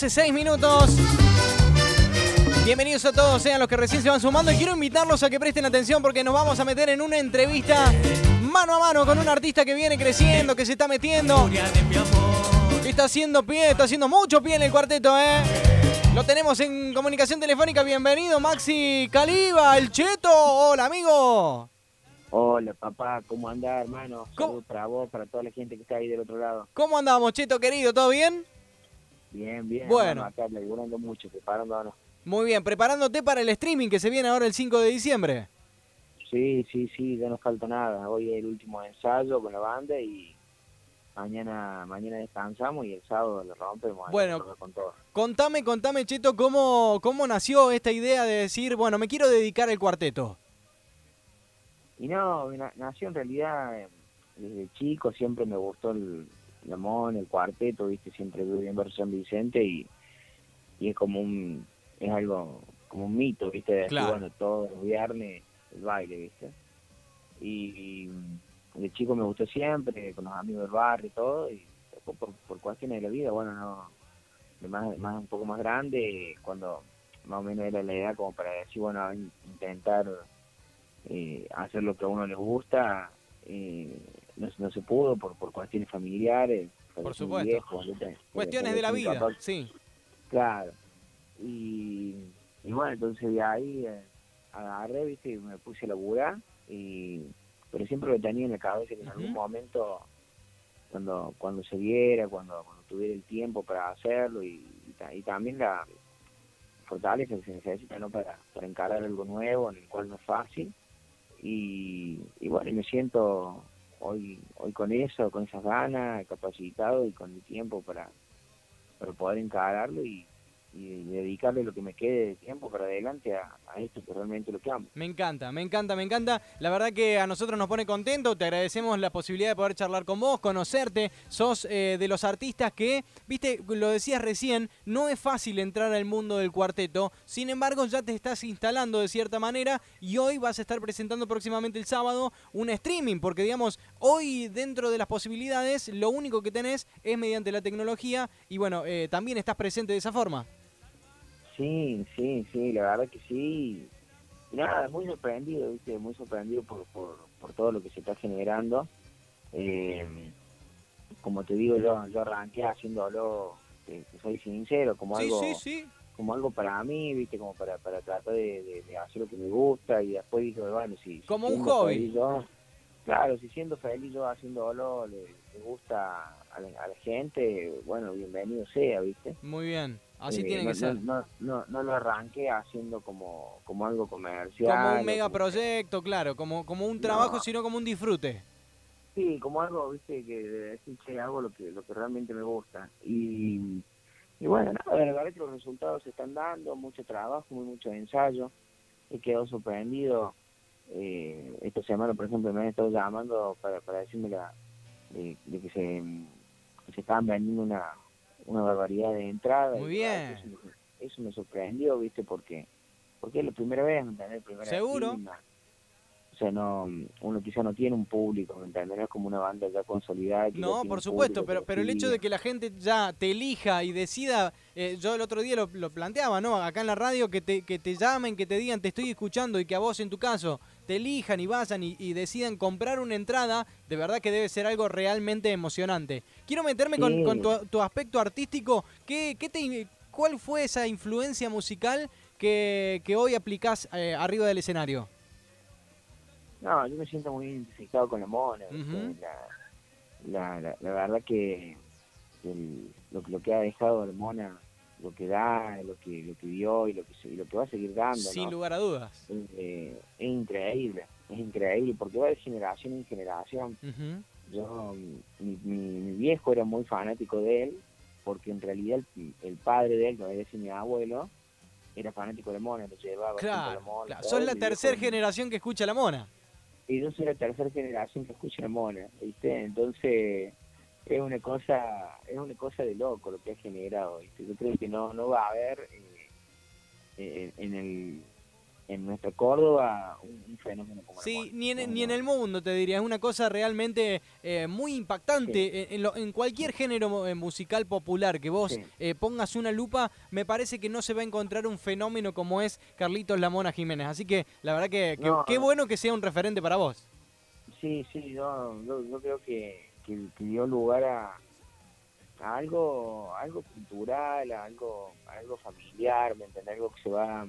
12, 6 minutos. Bienvenidos a todos, sean los que recién se van sumando y quiero invitarlos a que presten atención porque nos vamos a meter en una entrevista mano a mano con un artista que viene creciendo, que se está metiendo, que está haciendo pie, está haciendo mucho pie en el cuarteto, ¿eh? Lo tenemos en comunicación telefónica, bienvenido Maxi Caliba, el Cheto, hola amigo. Hola papá, ¿cómo andás hermano? Saludos para vos, para toda la gente que está ahí del otro lado. ¿Cómo andamos, Cheto querido? ¿Todo bien? Bien, bien. Bueno. Acá laburando mucho, preparándonos. Muy bien, preparándote para el streaming que se viene ahora el 5 de diciembre. Sí, sí, sí, ya no falta nada. Hoy es el último ensayo con la banda y mañana mañana descansamos y el sábado lo rompemos. Bueno, con todo. contame, contame, Cheto, cómo, cómo nació esta idea de decir, bueno, me quiero dedicar al cuarteto. Y no, na- nació en realidad eh, desde chico, siempre me gustó el Lamón, el cuarteto, viste, siempre viví en Barrio San Vicente y, y es como un, es algo, como un mito, viste, de decir, Claro. bueno, todos los viernes el baile, viste. Y, y de chico me gustó siempre, con los amigos del barrio y todo, y por, por cuestiones de la vida, bueno, no, de más, más un poco más grande, cuando más o menos era la edad como para decir, bueno, intentar eh, hacer lo que a uno le gusta, eh, no, no se pudo por, por cuestiones familiares. Por supuesto. viejo, ¿viste? Cuestiones de la vida, sí. Claro. Y, y bueno, entonces de ahí eh, agarré, viste, y me puse a laburar, y, pero siempre lo tenía en la cabeza que en algún momento, cuando cuando se viera, cuando, cuando tuviera el tiempo para hacerlo, y, y, ta- y también la fortaleza que se necesita ¿no? para, para encarar algo nuevo, en el cual no es fácil. Y, y bueno, y me siento hoy hoy con eso, con esas ganas, capacitado y con el tiempo para, para poder encararlo y, y dedicarle lo que me quede de tiempo para adelante a, esto que realmente lo que amo. Me encanta, me encanta, me encanta. La verdad que a nosotros nos pone contento. Te agradecemos la posibilidad de poder charlar con vos, conocerte. Sos eh, de los artistas que, viste, lo decías recién, no es fácil entrar al mundo del cuarteto. Sin embargo, ya te estás instalando de cierta manera y hoy vas a estar presentando próximamente el sábado un streaming. Porque, digamos, hoy dentro de las posibilidades, lo único que tenés es mediante la tecnología y, bueno, eh, también estás presente de esa forma. Sí, sí, sí, la verdad que sí. Y nada, muy sorprendido, ¿viste? Muy sorprendido por, por, por todo lo que se está generando. Eh, como te digo, yo, yo arranqué haciéndolo, que soy sincero, como Sí, algo sí, sí. como algo para mí, ¿viste? Como para, para tratar de, de- de hacer lo que me gusta y después dije, bueno, si... si Como un siendo hobby. yo- claro, si siendo feliz yo haciéndolo le, le gusta a la, a la gente, bueno, bienvenido sea, ¿viste? Muy bien. Así Eh, tiene no, que ser. No, no, no, no lo arranqué haciendo como, como algo comercial. Como un o mega como- proyecto, claro, como, como un trabajo, No. sino como un disfrute. Sí, como algo, viste, que de decir, che, hago lo que, lo que realmente me gusta. Y, y bueno, nada, la verdad que los resultados se están dando, mucho trabajo, muy mucho ensayo. He quedado sorprendido. Eh, esta semana, por ejemplo, me han estado llamando para, para decirme la, de, de que se, que se estaban vendiendo una, una barbaridad de entradas. Muy Y, bien. Eso, me- eso me sorprendió, viste, porque porque es la primera vez, ¿me entendés? Primera Seguro. O sea, no, uno quizá no tiene un público, ¿me entendés? No es como una banda ya consolidada. que No, por supuesto, pero, pero el hecho de que la gente ya te elija y decida, eh, yo el otro día lo, lo planteaba, ¿no? Acá en la radio, que te, que te llamen, que te digan, te estoy escuchando y que a vos en tu caso te elijan y vayan y, y decidan comprar una entrada, de verdad que debe ser algo realmente emocionante. Quiero meterme con, Sí. con tu, tu aspecto artístico. ¿Qué, qué te, ¿Cuál fue esa influencia musical que, que hoy aplicás eh, arriba del escenario? No, yo me siento muy identificado con la mona. Ujú. la, la, la, la verdad que el- lo, que- lo que ha dejado la mona, lo que da, lo que, lo que dio y lo que, y lo que va a seguir dando, Sin ¿no? lugar a dudas. es, eh, es increíble, es increíble, porque va de generación en generación. Yo, mi, mi, mi viejo era muy fanático de él, porque en realidad el, el padre de él, que es mi abuelo, era fanático de Mona, lo llevaba a la Claro, Mona. claro. Sos la tercera generación que escucha la mona. Y yo soy la tercera generación que escucha la Mona, ¿viste? Entonces, es una cosa es una cosa de loco lo que ha generado, ¿viste? Yo creo que no no va a haber eh, eh, en el en nuestra Córdoba un, fenómeno como Sí, ni en, ni en el mundo te diría, es una cosa realmente eh, muy impactante. En, en, cualquier género eh, musical popular que vos eh, pongas una lupa, me parece que no se va a encontrar un fenómeno como es Carlitos Lamona Jiménez. Así que la verdad que, qué bueno que sea un referente para vos. Sí, sí, yo, yo, creo que, que, dio lugar a, algo algo cultural, algo algo familiar, ¿me? Algo que se va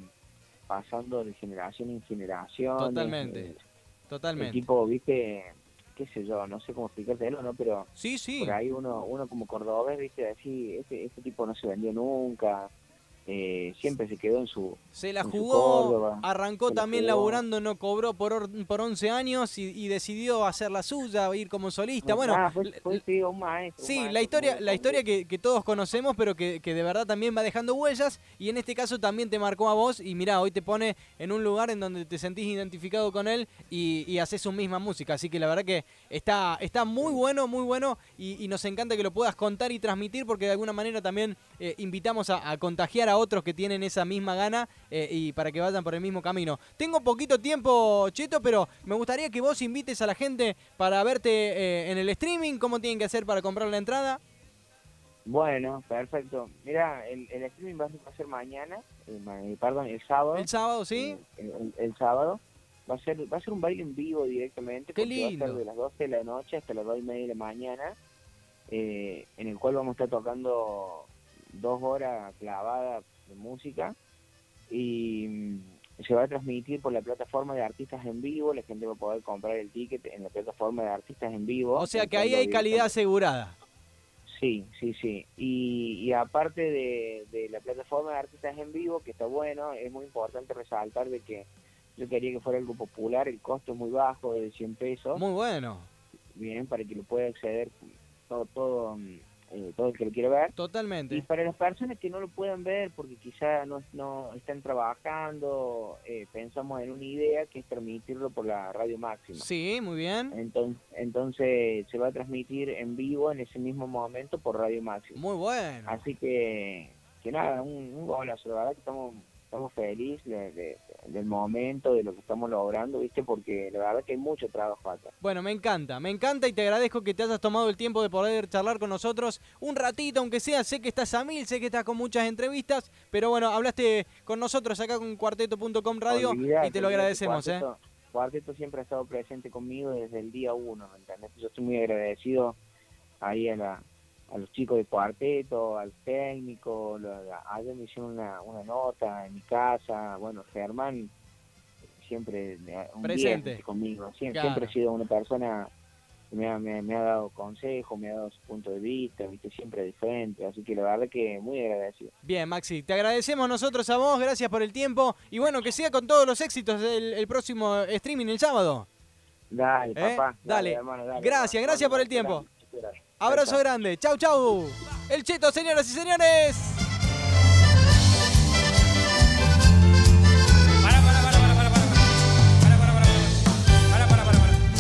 pasando de generación en generación. Totalmente, eh, totalmente. tipo, viste, qué sé yo, no sé cómo explicártelo, ¿no? Pero sí, sí. por ahí uno, uno como cordobés, viste, así, este, este tipo no se vendió nunca, eh, siempre se quedó en su. Se la jugó, arrancó también laburando, no cobró por, por 11 años y, decidió hacer la suya, ir como solista. Bueno, ah, fue, un maestro, sí, la historia, la historia que, todos conocemos, pero que, de verdad también va dejando huellas y en este caso también te marcó a vos. Y mirá, hoy te pone en un lugar en donde te sentís identificado con él y, y haces su misma música. Así que la verdad que está, está muy bueno, muy bueno y, nos encanta que lo puedas contar y transmitir porque de alguna manera también eh, invitamos a, a contagiar a otros que tienen esa misma gana eh, y para que vayan por el mismo camino. Tengo poquito tiempo, Cheto, pero me gustaría que vos invites a la gente para verte eh, en el streaming. ¿Cómo tienen que hacer para comprar la entrada? Bueno, perfecto. Mira, el, streaming va a ser mañana, eh, perdón, el sábado. El sábado, sí. El, sábado. Va a ser va a ser un baile en vivo directamente. Qué lindo. Va a ser de las 12 de la noche hasta las 2 y media de la mañana. en el cual vamos a estar tocando dos horas clavadas de música y mm, se va a transmitir por la plataforma de artistas en vivo, la gente va a poder comprar el ticket en la plataforma de artistas en vivo. O sea que ahí hay calidad asegurada. Sí, sí, sí. Y, aparte de, la plataforma de artistas en vivo, que está bueno, es muy importante resaltar de que yo quería que fuera algo popular, el costo es muy bajo, de 100 pesos. Muy bueno. Bien, para que lo pueda acceder todo, todo mm, eh, todo el que lo quiere ver. Totalmente. Y para las personas que no lo pueden ver porque quizá no, no están trabajando, eh, pensamos en una idea que es transmitirlo por la radio máxima. Sí, muy bien. Entonces, entonces se va a transmitir en vivo en ese mismo momento por radio máxima. Muy bueno. Así que, que nada, un, un golazo, la verdad que estamos estamos felices del momento, de lo que estamos logrando, ¿viste? Porque la verdad que hay mucho trabajo acá. Bueno, me encanta, me encanta y te agradezco que te hayas tomado el tiempo de poder charlar con nosotros un ratito, aunque sea, sé que estás a mil, sé que estás con muchas entrevistas, pero bueno, hablaste con nosotros acá con cuarteto.com radio y te lo agradecemos, ¿eh? Cuarteto siempre ha estado presente conmigo desde el día uno, ¿me entiendes? Yo estoy muy agradecido ahí a la, a los chicos de cuarteto, al técnico, ayer me hicieron una, una nota en mi casa, bueno, Germán siempre un presente conmigo, siempre, siempre, ha sido una persona que me ha, me, ha dado consejo, me ha dado su punto de vista, viste, siempre diferente, así que la verdad que muy agradecido. Bien, Maxi, te agradecemos nosotros a vos, gracias por el tiempo y bueno, que siga con todos los éxitos el, próximo streaming el sábado. Dale, ¿Eh? papá. Dale, gracias, gracias por el tiempo. Abrazo grande. Chau, chau. El Cheto, señoras y señores.